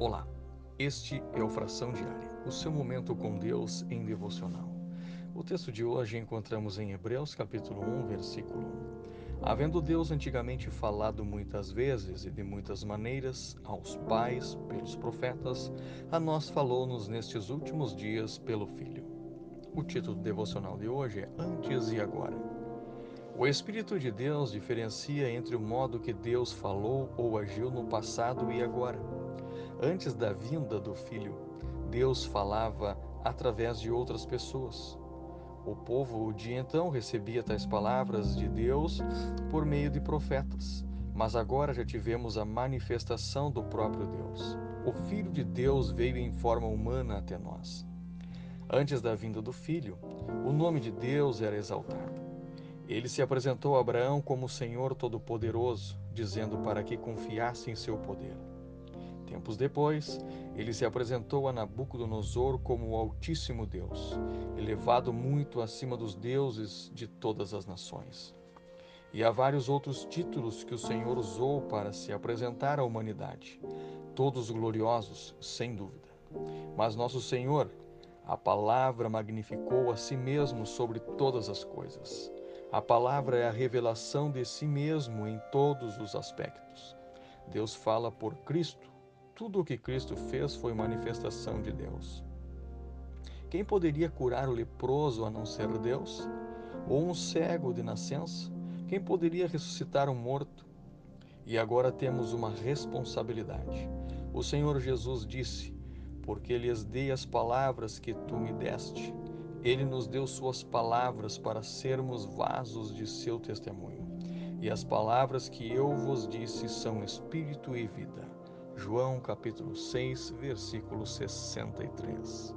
Olá, este é o Fração Diária, o seu momento com Deus em devocional. O texto de hoje encontramos em Hebreus capítulo 1, versículo 1. Havendo Deus antigamente falado muitas vezes e de muitas maneiras aos pais pelos profetas, a nós falou-nos nestes últimos dias pelo Filho. O título devocional de hoje é Antes e Agora. O Espírito de Deus diferencia entre o modo que Deus falou ou agiu no passado e agora. Antes da vinda do Filho, Deus falava através de outras pessoas. O povo de então recebia tais palavras de Deus por meio de profetas, mas agora já tivemos a manifestação do próprio Deus. O Filho de Deus veio em forma humana até nós. Antes da vinda do Filho, o nome de Deus era exaltado. Ele se apresentou a Abraão como Senhor Todo-Poderoso, dizendo para que confiasse em seu poder. Tempos depois, ele se apresentou a Nabucodonosor como o Altíssimo Deus, elevado muito acima dos deuses de todas as nações. E há vários outros títulos que o Senhor usou para se apresentar à humanidade, todos gloriosos, sem dúvida. Mas nosso Senhor, a palavra magnificou a si mesmo sobre todas as coisas. A palavra é a revelação de si mesmo em todos os aspectos. Deus fala por Cristo, tudo o que Cristo fez foi manifestação de Deus. Quem poderia curar o leproso a não ser Deus? Ou um cego de nascença? Quem poderia ressuscitar um morto? E agora temos uma responsabilidade. O Senhor Jesus disse: Porque lhes dei as palavras que tu me deste. Ele nos deu suas palavras para sermos vasos de seu testemunho. E as palavras que eu vos disse são espírito e vida. João capítulo 6, versículo 63.